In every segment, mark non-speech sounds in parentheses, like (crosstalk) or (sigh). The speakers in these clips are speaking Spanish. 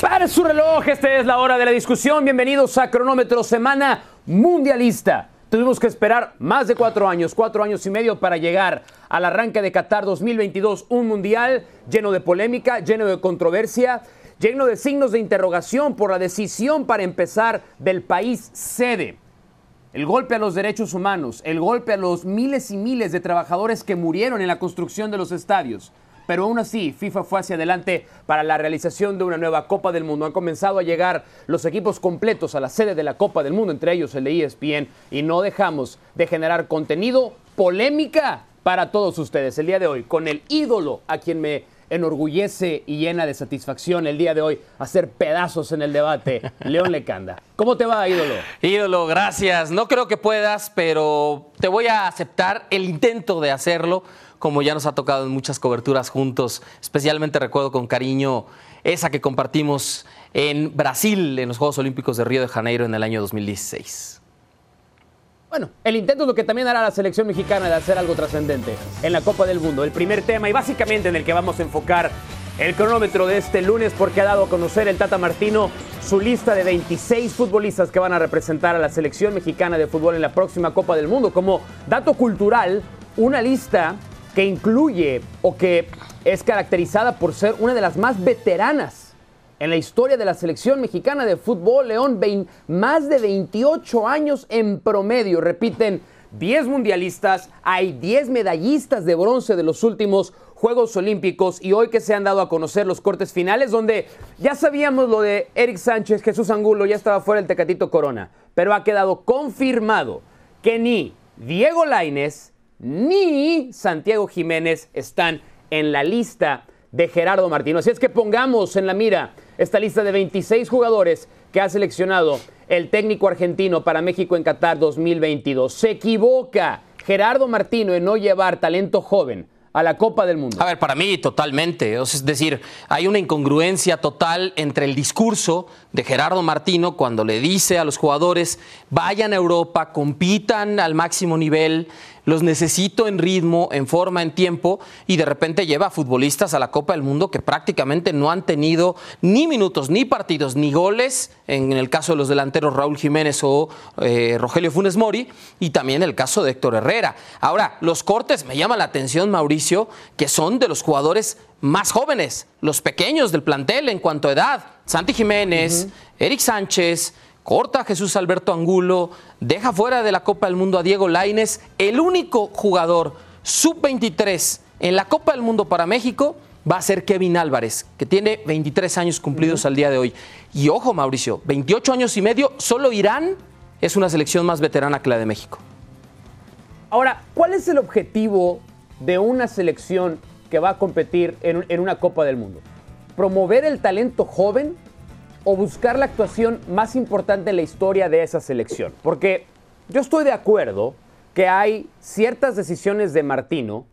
Para su reloj, esta es la hora de la discusión. Bienvenidos a Cronómetro Semana Mundialista. Tuvimos que esperar más de cuatro años, cuatro años y medio para llegar al arranque de Qatar 2022, un mundial lleno de polémica, lleno de controversia, lleno de signos de interrogación por la decisión para empezar del país sede. El golpe a los derechos humanos, el golpe a los miles y miles de trabajadores que murieron en la construcción de los estadios, pero aún así FIFA fue hacia adelante para la realización de una nueva Copa del Mundo. Han comenzado a llegar los equipos completos a la sede de la Copa del Mundo, entre ellos el de ESPN, y no dejamos de generar contenido, polémica para todos ustedes. El día de hoy, con el ídolo a quien me enorgullece y llena de satisfacción el día de hoy hacer pedazos en el debate, (laughs) León Lecanda. ¿Cómo te va, ídolo? Ídolo, gracias. No creo que puedas, pero te voy a aceptar el intento de hacerlo como ya nos ha tocado en muchas coberturas juntos. Especialmente recuerdo con cariño esa que compartimos en Brasil, en los Juegos Olímpicos de Río de Janeiro en el año 2016. Bueno, el intento es lo que también hará la selección mexicana de hacer algo trascendente en la Copa del Mundo. El primer tema y básicamente en el que vamos a enfocar el cronómetro de este lunes porque ha dado a conocer el Tata Martino su lista de 26 futbolistas que van a representar a la selección mexicana de fútbol en la próxima Copa del Mundo. Como dato cultural, una lista que incluye o que es caracterizada por ser una de las más veteranas en la historia de la selección mexicana de fútbol. León, más de 28 años en promedio. Repiten, 10 mundialistas, hay 10 medallistas de bronce de los últimos Juegos Olímpicos y hoy que se han dado a conocer los cortes finales donde ya sabíamos lo de Eric Sánchez, Jesús Angulo, ya estaba fuera el Tecatito Corona, pero ha quedado confirmado que ni Diego Laines ni Santiago Jiménez están en la lista de Gerardo Martino. Así es que pongamos en la mira esta lista de 26 jugadores que ha seleccionado el técnico argentino para México en Qatar 2022. Se equivoca Gerardo Martino en no llevar talento joven a la Copa del Mundo? A ver, para mí totalmente. Es decir, hay una incongruencia total entre el discurso de Gerardo Martino cuando le dice a los jugadores, vayan a Europa, compitan al máximo nivel, los necesito en ritmo, en forma, en tiempo, y de repente lleva a futbolistas a la Copa del Mundo que prácticamente no han tenido ni minutos, ni partidos, ni goles, en el caso de los delanteros Raúl Jiménez o eh, Rogelio Funes Mori, y también el caso de Héctor Herrera. Ahora, los cortes me llama la atención, Mauricio, que son de los jugadores más jóvenes, los pequeños del plantel en cuanto a edad. Santi Jiménez, Eric Sánchez, corta a Jesús Alberto Angulo, deja fuera de la Copa del Mundo a Diego Laines, el único jugador sub-23 en la Copa del Mundo para México va a ser Kevin Álvarez, que tiene 23 años cumplidos al día de hoy. Y ojo, Mauricio, 28 años y medio, solo Irán es una selección más veterana que la de México. Ahora, ¿cuál es el objetivo de una selección que va a competir en, en una Copa del Mundo? ¿Promover el talento joven o buscar la actuación más importante en la historia de esa selección. Porque yo estoy de acuerdo que hay ciertas decisiones de Martino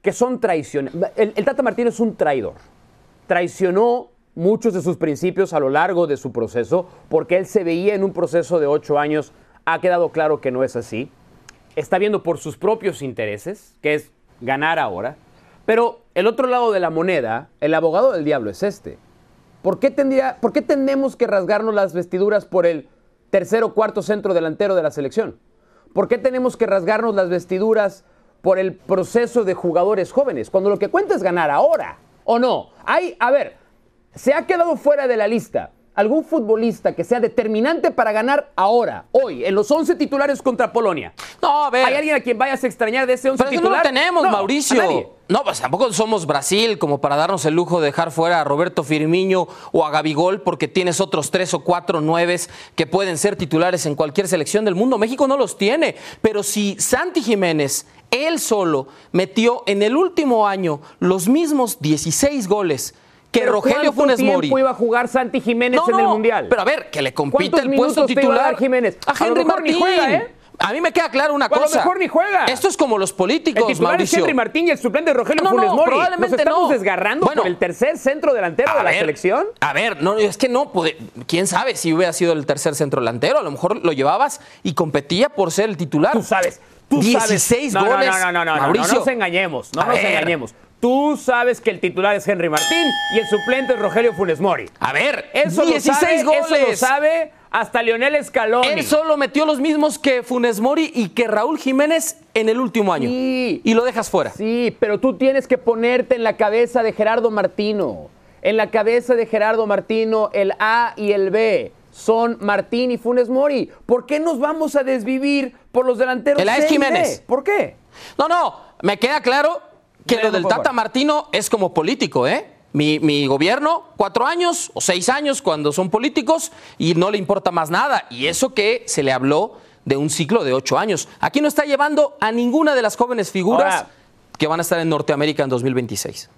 que son traiciones. El, Tata Martino es un traidor. Traicionó muchos de sus principios a lo largo de su proceso porque él se veía en un proceso de ocho años. Ha quedado claro que no es así. Está viendo por sus propios intereses, que es ganar ahora. Pero el otro lado de la moneda, el abogado del diablo es este. ¿Por qué, tendría, ¿Por qué tenemos que rasgarnos las vestiduras por el tercer o cuarto centro delantero de la selección? ¿Por qué tenemos que rasgarnos las vestiduras por el proceso de jugadores jóvenes? Cuando lo que cuenta es ganar ahora, ¿o no? Hay, a ver, se ha quedado fuera de la lista algún futbolista que sea determinante para ganar ahora, hoy, en los 11 titulares contra Polonia. No, a ver. ¿Hay alguien a quien vayas a extrañar de ese 11 Pero titular? no lo tenemos, Mauricio. No, pues tampoco somos Brasil como para darnos el lujo de dejar fuera a Roberto Firmino o a Gabigol porque tienes otros tres o cuatro nueves que pueden ser titulares en cualquier selección del mundo. México no los tiene. Pero si Santi Jiménez, él solo, metió en el último año los mismos 16 goles que Rogelio Funes Mori. ¿Cuánto iba a jugar Santi Jiménez en el Mundial? Pero a ver, que le compite el puesto titular a Jiménez. A Henry Martín. Juega, ¿eh? A mí me queda claro una cosa. A lo mejor ni juega. Esto es como los políticos, el titular Mauricio. Es Henry Martín y el suplente Rogelio Funes Mori. Probablemente ¿Nos estamos no. desgarrando por el tercer centro delantero de la selección? A ver, no, es que no, quién sabe si hubiera sido el tercer centro delantero. A lo mejor lo llevabas y competía por ser el titular. Tú sabes. Tú 16 sabes. goles. No, no, no, no, no, Mauricio. no, nos engañemos. No A nos ver. engañemos. Tú sabes que el titular es Henry Martín y el suplente es Rogelio Funes Mori. A ver, eso 16 goles. Eso lo sabe hasta Lionel Scaloni. Él solo metió los mismos que Funes Mori y que Raúl Jiménez en el último año. Sí. Y lo dejas fuera. Sí, pero tú tienes que ponerte en la cabeza de Gerardo Martino. En la cabeza de Gerardo Martino, el A y el B son Martín y Funes Mori. ¿Por qué nos vamos a desvivir por los delanteros? El A es Jiménez. ¿Por qué? No, no, me queda claro que lo del Tata Martino es como político, ¿eh? Mi, gobierno, cuatro años o seis años cuando son políticos y no le importa más nada. Y eso que se le habló de un ciclo de ocho años. Aquí no está llevando a ninguna de las jóvenes figuras que van a estar en Norteamérica en 2026.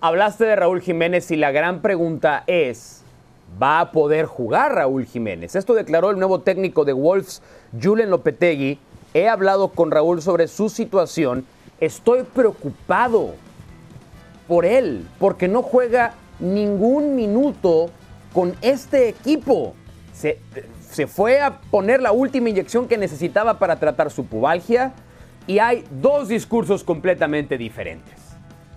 Hablaste de Raúl Jiménez y la gran pregunta es, ¿va a poder jugar Raúl Jiménez? Esto declaró el nuevo técnico de Wolves, Julen Lopetegui. He hablado con Raúl sobre su situación Estoy preocupado por él, porque no juega ningún minuto con este equipo. Se, fue a poner la última inyección que necesitaba para tratar su pubalgia y hay dos discursos completamente diferentes.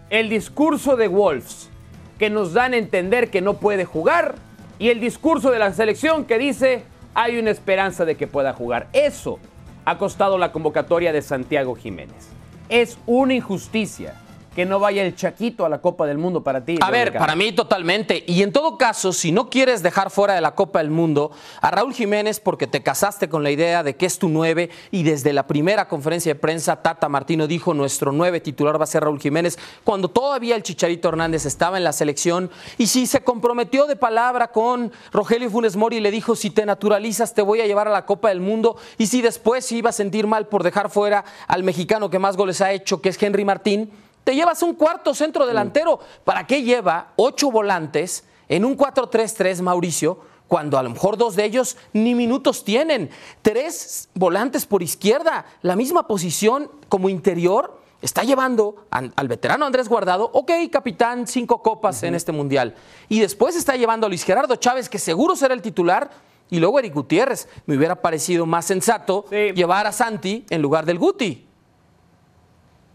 El discurso de Wolves, que nos dan a entender que no puede jugar, y el discurso de la selección que dice hay una esperanza de que pueda jugar. Eso ha costado la convocatoria de Santiago Jiménez. Es una injusticia que no vaya el Chaquito a la Copa del Mundo para ti. A ver, para mí totalmente. Y en todo caso, si no quieres dejar fuera de la Copa del Mundo a Raúl Jiménez porque te casaste con la idea de que es tu nueve y desde la primera conferencia de prensa Tata Martino dijo nuestro nueve titular va a ser Raúl Jiménez cuando todavía el Chicharito Hernández estaba en la selección y si se comprometió de palabra con Rogelio Funes Mori y le dijo si te naturalizas te voy a llevar a la Copa del Mundo y si después se iba a sentir mal por dejar fuera al mexicano que más goles ha hecho que es Henry Martín te llevas un cuarto centro delantero. ¿Para qué lleva ocho volantes en un 4-3-3, Mauricio? Cuando a lo mejor dos de ellos ni minutos tienen. Tres volantes por izquierda, la misma posición como interior. Está llevando al veterano Andrés Guardado, ok, capitán, cinco copas en este mundial. Y después está llevando a Luis Gerardo Chávez, que seguro será el titular, y luego Eric Gutiérrez. Me hubiera parecido más sensato llevar a Santi en lugar del Guti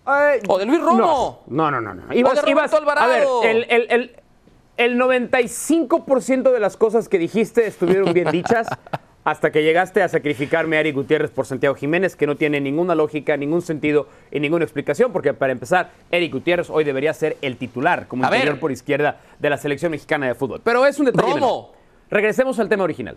o de Luis Romo. No, no, no. no. Ibas, o de ibas, A ver, el, el, el, el 95% de las cosas que dijiste estuvieron bien (laughs) dichas hasta que llegaste a sacrificarme a Eric Gutiérrez por Santiago Jiménez, que no tiene ninguna lógica, ningún sentido y ninguna explicación, porque para empezar, Eric Gutiérrez hoy debería ser el titular como interior por izquierda de la selección mexicana de fútbol. Pero es un detalle. Romo. Regresemos al tema original.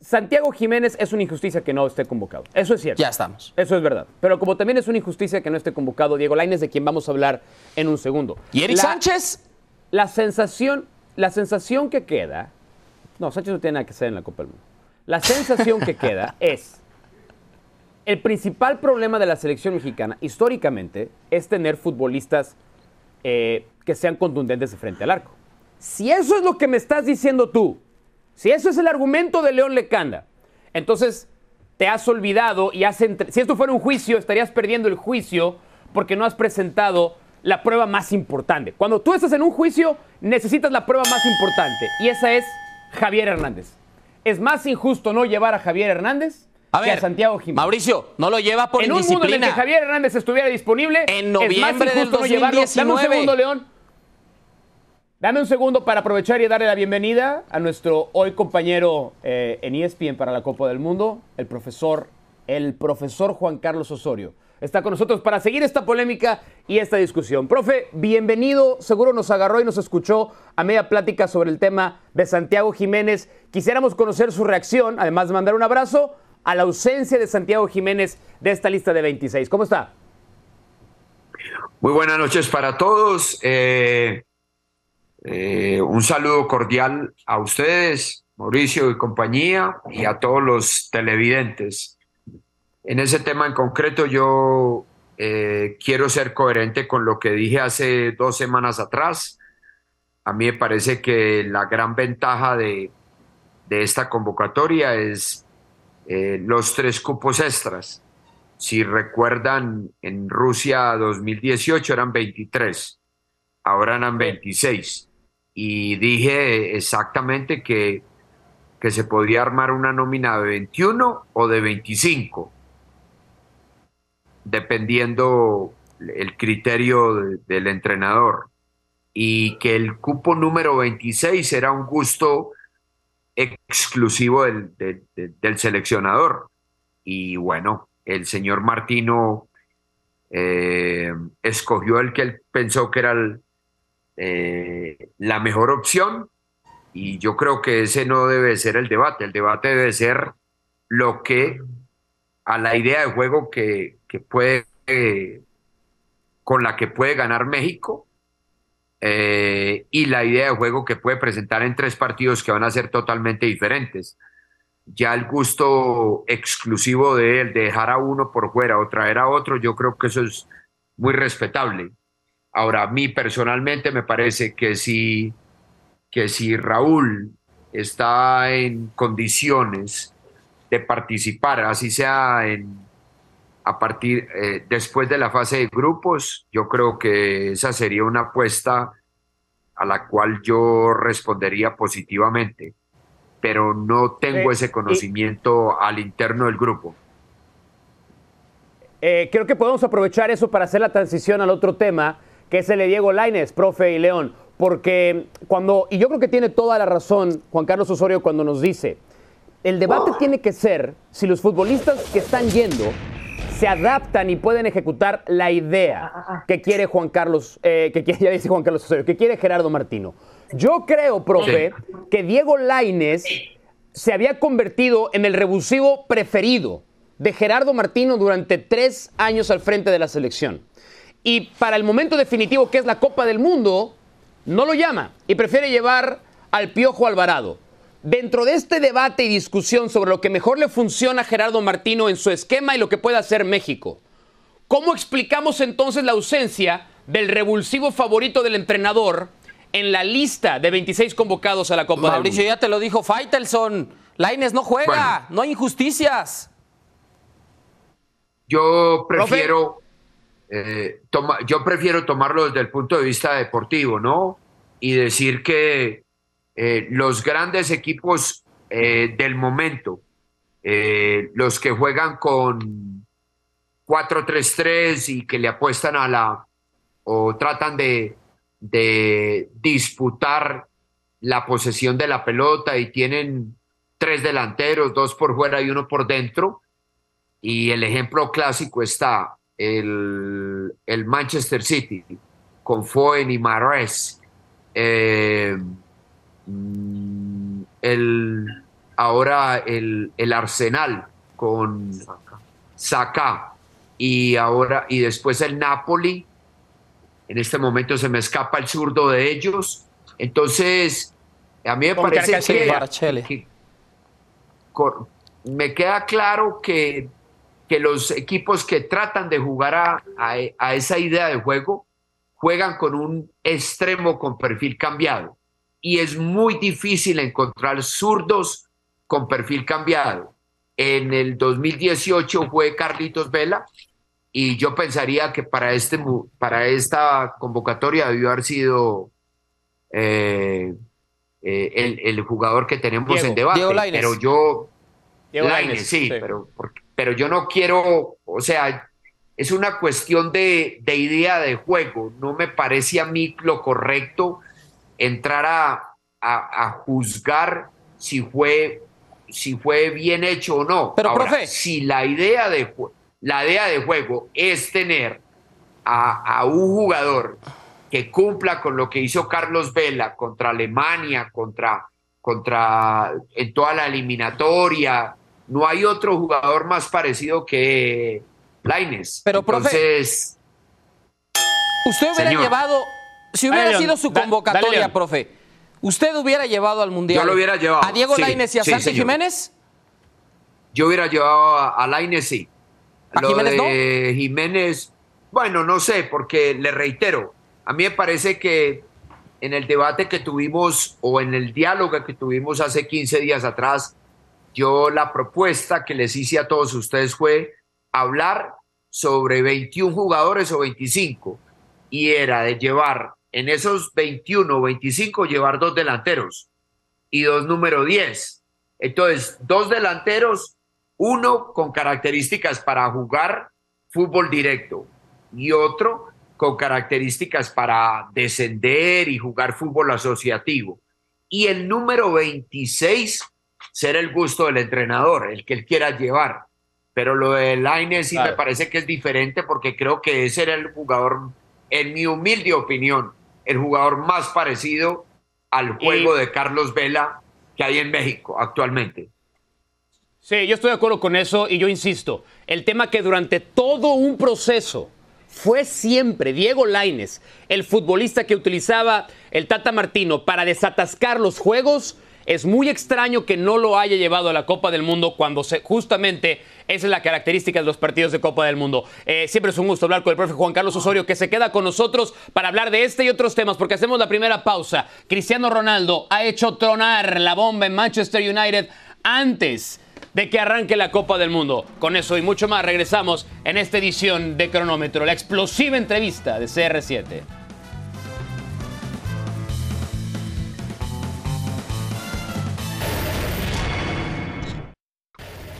Santiago Jiménez es una injusticia que no esté convocado. Eso es cierto. Ya estamos. Eso es verdad. Pero como también es una injusticia que no esté convocado Diego Lainez, de quien vamos a hablar en un segundo. ¿Y Eric Sánchez? La sensación, la sensación que queda. No, Sánchez no tiene nada que hacer en la Copa del Mundo. La sensación que queda (laughs) es. El principal problema de la selección mexicana, históricamente, es tener futbolistas eh, que sean contundentes de frente al arco. Si eso es lo que me estás diciendo tú, si eso es el argumento de León Lecanda, entonces te has olvidado y has si esto fuera un juicio, estarías perdiendo el juicio porque no has presentado la prueba más importante. Cuando tú estás en un juicio, necesitas la prueba más importante y esa es Javier Hernández. Es más injusto no llevar a Javier Hernández que a Santiago Jiménez. Mauricio, no lo lleva por en indisciplina. En un mundo en el que Javier Hernández estuviera disponible, en noviembre es más injusto no Dame un segundo, León. Dame un segundo para aprovechar y darle la bienvenida a nuestro hoy compañero eh, en ESPN para la Copa del Mundo, el profesor, el profesor Juan Carlos Osorio. Está con nosotros para seguir esta polémica y esta discusión. Profe, bienvenido. Seguro nos agarró y nos escuchó a media plática sobre el tema de Santiago Jiménez. Quisiéramos conocer su reacción, además de mandar un abrazo, a la ausencia de Santiago Jiménez de esta lista de 26. ¿Cómo está? Muy buenas noches para todos. Eh, eh, un saludo cordial a ustedes, Mauricio y compañía, y a todos los televidentes. En ese tema en concreto yo eh, quiero ser coherente con lo que dije hace dos semanas atrás. A mí me parece que la gran ventaja de, esta convocatoria es eh, los tres cupos extras. Si recuerdan, en Rusia 2018 eran 23, ahora eran 26 y dije exactamente que, que se podía armar una nómina de 21 o de 25, dependiendo el criterio del entrenador y que el cupo número 26 era un gusto exclusivo del, del seleccionador. Y bueno, el señor Martino eh, escogió el que él pensó que era eh, la mejor opción y yo creo que ese no debe ser el debate, el debate debe ser lo que a la idea de juego que, puede, con la que puede ganar México eh, y la idea de juego que puede presentar en tres partidos que van a ser totalmente diferentes ya el gusto exclusivo de él, de dejar a uno por fuera o traer a otro, yo creo que eso es muy respetable. Ahora, a mí personalmente me parece que si, que si Raúl está en condiciones de participar, así sea en, a partir eh, después de la fase de grupos, yo creo que esa sería una apuesta a la cual yo respondería positivamente pero no tengo eh, ese conocimiento al interno del grupo. Eh, creo que podemos aprovechar eso para hacer la transición al otro tema, que es el de Diego Laines, profe y León, porque cuando, y yo creo que tiene toda la razón Juan Carlos Osorio cuando nos dice, el debate tiene que ser si los futbolistas que están yendo se adaptan y pueden ejecutar la idea que quiere Juan Carlos, eh, que (laughs) ya dice Juan Carlos Osorio, que quiere Gerardo Martino. Yo creo, profe, que Diego Laines se había convertido en el revulsivo preferido de Gerardo Martino durante tres años al frente de la selección. Y para el momento definitivo, que es la Copa del Mundo, no lo llama y prefiere llevar al Piojo Alvarado. Dentro de este debate y discusión sobre lo que mejor le funciona a Gerardo Martino en su esquema y lo que puede hacer México, ¿cómo explicamos entonces la ausencia del revulsivo favorito del entrenador en la lista de 26 convocados a la Copa Mauricio ya te lo dijo Faitelson. Laines no juega, no hay injusticias. Yo prefiero, eh, yo prefiero tomarlo desde el punto de vista deportivo, ¿no? Y decir que eh, los grandes equipos eh, del momento, los que juegan con 4-3-3 y que le apuestan a la, o tratan de, de disputar la posesión de la pelota y tienen tres delanteros, dos por fuera y uno por dentro. Y el ejemplo clásico está el, el Manchester City con Foen y Mares. Eh, mm, el, ahora el, el Arsenal con Saka y ahora y después el Napoli en este momento se me escapa el zurdo de ellos. Entonces, a mí me parece que, me queda claro que, que, los equipos que tratan de jugar a, a, esa idea de juego juegan con un extremo con perfil cambiado. Y es muy difícil encontrar zurdos con perfil cambiado. En el 2018 fue Carlitos Vela, y yo pensaría que para, este, para esta convocatoria debió haber sido eh, eh, el, el, jugador que tenemos en debate. pero yo. sí, Pero, pero yo no quiero. O sea, es una cuestión de, de, idea de juego. No me parece a mí lo correcto entrar a, a, juzgar si fue, si fue bien hecho o no. Pero, profe. Si la idea de juego la idea de juego es tener a, un jugador que cumpla con lo que hizo Carlos Vela contra Alemania, contra, contra en toda la eliminatoria. No hay otro jugador más parecido que Laines. Pero, Entonces, usted hubiera llevado, si hubiera sido su convocatoria, profe, ¿usted hubiera llevado al Mundial Yo lo hubiera llevado, a Diego Laines y a Santi Jiménez? Yo hubiera llevado a, a Laines, sí. ¿A Jiménez de Jiménez, bueno, no sé, porque le reitero, a mí me parece que en el debate que tuvimos o en el diálogo que tuvimos hace 15 días atrás, yo la propuesta que les hice a todos ustedes fue hablar sobre 21 jugadores o 25 y era de llevar en esos 21 o 25 llevar dos delanteros y dos número 10. Entonces, dos delanteros uno con características para jugar fútbol directo y otro con características para descender y jugar fútbol asociativo. Y el número 26 será el gusto del entrenador, el que él quiera llevar. Pero lo de Lainez sí me parece que es diferente porque creo que ese era el jugador, en mi humilde opinión, el jugador más parecido al juego de Carlos Vela que hay en México actualmente. Sí, yo estoy de acuerdo con eso y yo insisto, el tema que durante todo un proceso fue siempre Diego Laines, el futbolista que utilizaba el Tata Martino para desatascar los juegos, es muy extraño que no lo haya llevado a la Copa del Mundo cuando se, justamente esa es la característica de los partidos de Copa del Mundo. Eh, siempre es un gusto hablar con el profe Juan Carlos Osorio que se queda con nosotros para hablar de este y otros temas porque hacemos la primera pausa. Cristiano Ronaldo ha hecho tronar la bomba en Manchester United antes de que arranque la Copa del Mundo. Con eso y mucho más regresamos en esta edición de Cronómetro, la explosiva entrevista de CR7.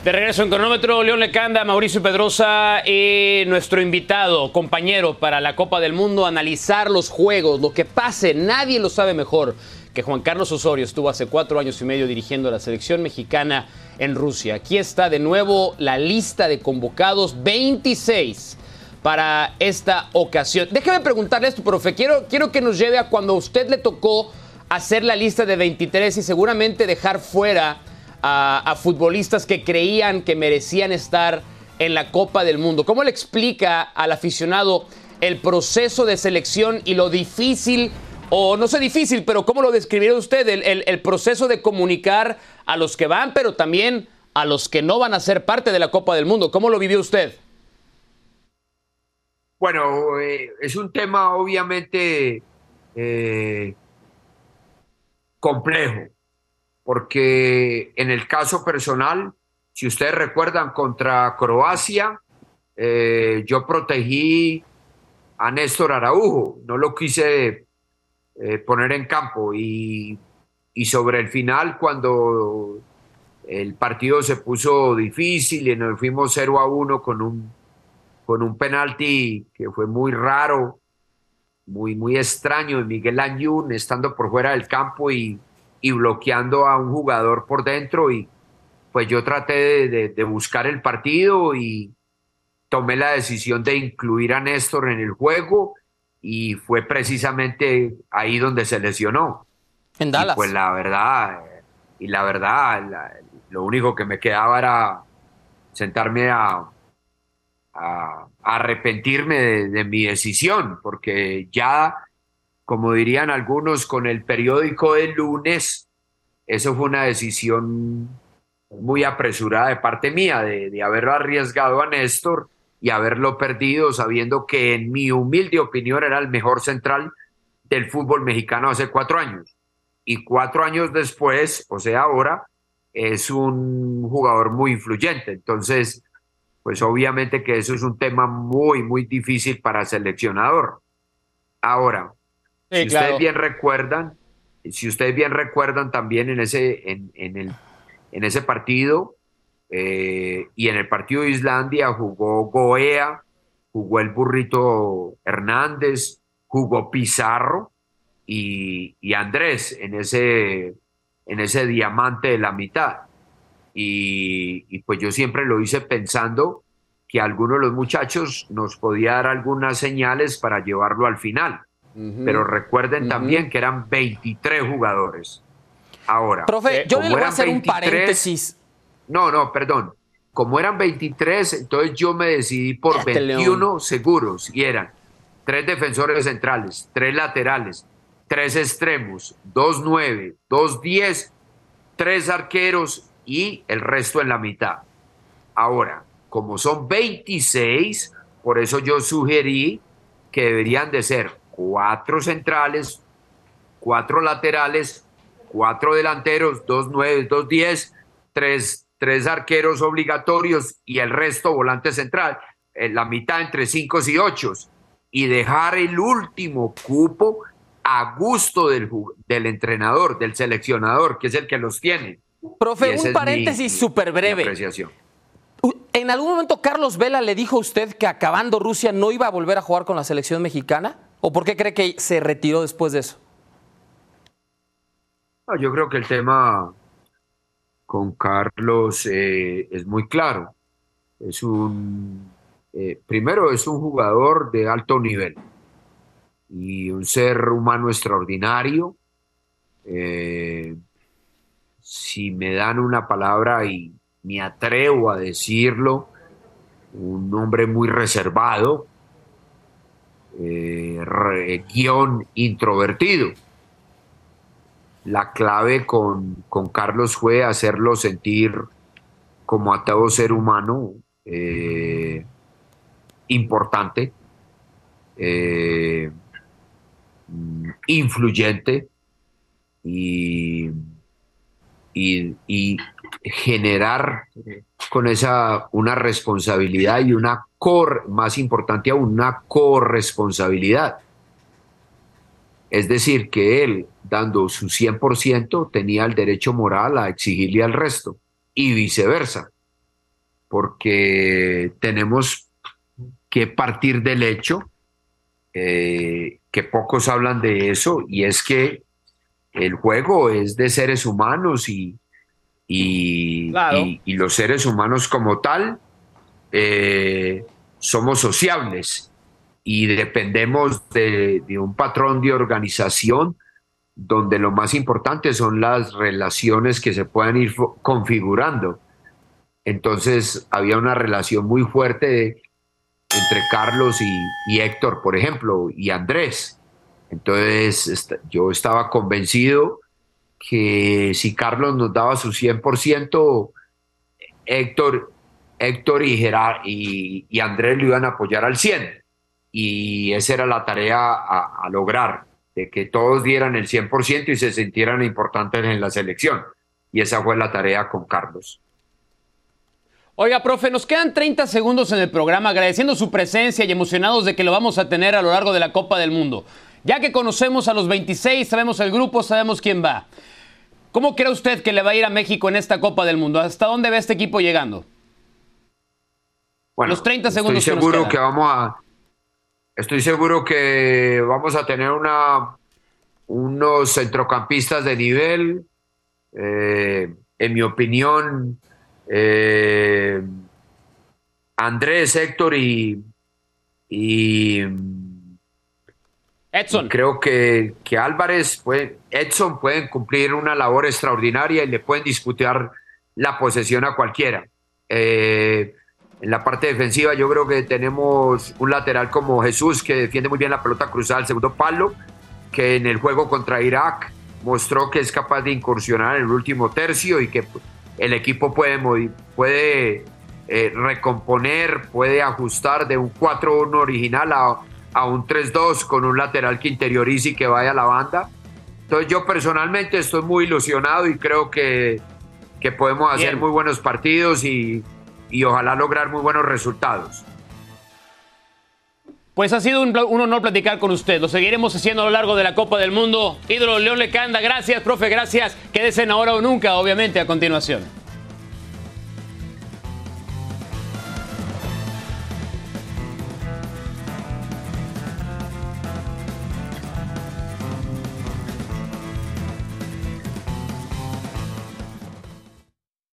De regreso en cronómetro, León Lecanda, Mauricio Pedrosa y nuestro invitado, compañero para la Copa del Mundo, analizar los juegos, lo que pase, nadie lo sabe mejor que Juan Carlos Osorio estuvo hace cuatro años y medio dirigiendo la selección mexicana en Rusia. Aquí está de nuevo la lista de convocados, 26 para esta ocasión. Déjeme preguntarle esto, profe, quiero, quiero que nos lleve a cuando a usted le tocó hacer la lista de 23 y seguramente dejar fuera a, futbolistas que creían que merecían estar en la Copa del Mundo. ¿Cómo le explica al aficionado el proceso de selección y lo difícil, o no sé difícil, pero cómo lo describiría usted, el, proceso de comunicar a los que van, pero también a los que no van a ser parte de la Copa del Mundo? ¿Cómo lo vivió usted? Bueno, eh, es un tema obviamente eh, complejo porque en el caso personal, si ustedes recuerdan, contra Croacia, eh, yo protegí a Néstor Araujo, no lo quise eh, poner en campo. Y, sobre el final, cuando el partido se puso difícil y nos fuimos 0 a 1 con un, con un penalti que fue muy raro, muy, muy extraño de Miguel Añún estando por fuera del campo y y bloqueando a un jugador por dentro y pues yo traté de, buscar el partido y tomé la decisión de incluir a Néstor en el juego y fue precisamente ahí donde se lesionó. En Dallas. pues la verdad, y la verdad, lo único que me quedaba era sentarme a, a, arrepentirme de, mi decisión, porque ya como dirían algunos, con el periódico del lunes, eso fue una decisión muy apresurada de parte mía, de, de haberlo arriesgado a Néstor y haberlo perdido, sabiendo que en mi humilde opinión era el mejor central del fútbol mexicano hace cuatro años. Y cuatro años después, o sea, ahora, es un jugador muy influyente. Entonces, pues obviamente que eso es un tema muy, muy difícil para el seleccionador. Ahora, si ustedes bien recuerdan, si ustedes bien recuerdan también en ese, en, el, en ese partido eh, y en el partido de Islandia jugó Goea, jugó el burrito Hernández, jugó Pizarro y, Andrés en ese, en ese diamante de la mitad. Y, y, pues yo siempre lo hice pensando que alguno de los muchachos nos podía dar algunas señales para llevarlo al final. Pero recuerden también que eran 23 jugadores. Ahora, profe, yo le voy a hacer un paréntesis. No, no, perdón. Como eran 23, entonces yo me decidí por 21 seguros y eran tres defensores centrales, tres laterales, tres extremos, dos nueve, dos diez, tres arqueros y el resto en la mitad. Ahora, como son 26, por eso yo sugerí que deberían de ser cuatro centrales, cuatro laterales, cuatro delanteros, dos nueve, dos diez, tres, tres arqueros obligatorios y el resto volante central, en la mitad entre cinco y ocho, y dejar el último cupo a gusto del, del entrenador, del seleccionador, que es el que los tiene. Profe, un paréntesis súper breve. ¿En algún momento Carlos Vela le dijo a usted que acabando Rusia no iba a volver a jugar con la selección mexicana? ¿O por qué cree que se retiró después de eso? yo creo que el tema con Carlos eh, es muy claro. Es un, eh, primero es un jugador de alto nivel y un ser humano extraordinario. Eh, si me dan una palabra y me atrevo a decirlo, un hombre muy reservado, guion introvertido. La clave con, Carlos fue hacerlo sentir como a todo ser humano eh, importante, eh, influyente y, y, generar con esa una responsabilidad y una cor, más importante aún, una corresponsabilidad. Es decir, que él, dando su 100%, tenía el derecho moral a exigirle al resto y viceversa, porque tenemos que partir del hecho, eh, que pocos hablan de eso, y es que el juego es de seres humanos y, y, los seres humanos como tal eh, somos sociables y dependemos de, un patrón de organización donde lo más importante son las relaciones que se puedan ir configurando. Entonces había una relación muy fuerte entre Carlos y, Héctor, por ejemplo, y Andrés. Entonces yo estaba convencido que si Carlos nos daba su 100%, Héctor, Héctor y, y, y Andrés lo iban a apoyar al 100% y esa era la tarea a, lograr, de que todos dieran el 100% y se sintieran importantes en la selección. Y esa fue la tarea con Carlos. Oiga, profe, nos quedan 30 segundos en el programa agradeciendo su presencia y emocionados de que lo vamos a tener a lo largo de la Copa del Mundo. Ya que conocemos a los 26, sabemos el grupo, sabemos quién va. ¿Cómo cree usted que le va a ir a México en esta Copa del Mundo? ¿Hasta dónde ve este equipo llegando? Bueno, los 30 segundos. Estoy seguro que vamos a, Estoy seguro que vamos a tener una, unos centrocampistas de nivel. Eh, en mi opinión, eh, Andrés, Héctor y, Edson. creo que, que Álvarez, Edson pueden cumplir una labor extraordinaria y le pueden disputar la posesión a cualquiera. Eh, en la parte defensiva yo creo que tenemos un lateral como Jesús que defiende muy bien la pelota cruzada al segundo palo, que en el juego contra Irak mostró que es capaz de incursionar en el último tercio y que el equipo puede, puede eh, recomponer, puede ajustar de un 4-1 original a, a un 3-2 con un lateral que interiorice y que vaya a la banda. Entonces yo personalmente estoy muy ilusionado y creo que, que podemos hacer muy buenos partidos y y ojalá lograr muy buenos resultados. Pues ha sido un, honor platicar con usted. Lo seguiremos haciendo a lo largo de la Copa del Mundo. Ídolo León Lecanda, gracias, profe, gracias. Quédese en ahora o nunca, obviamente, a continuación.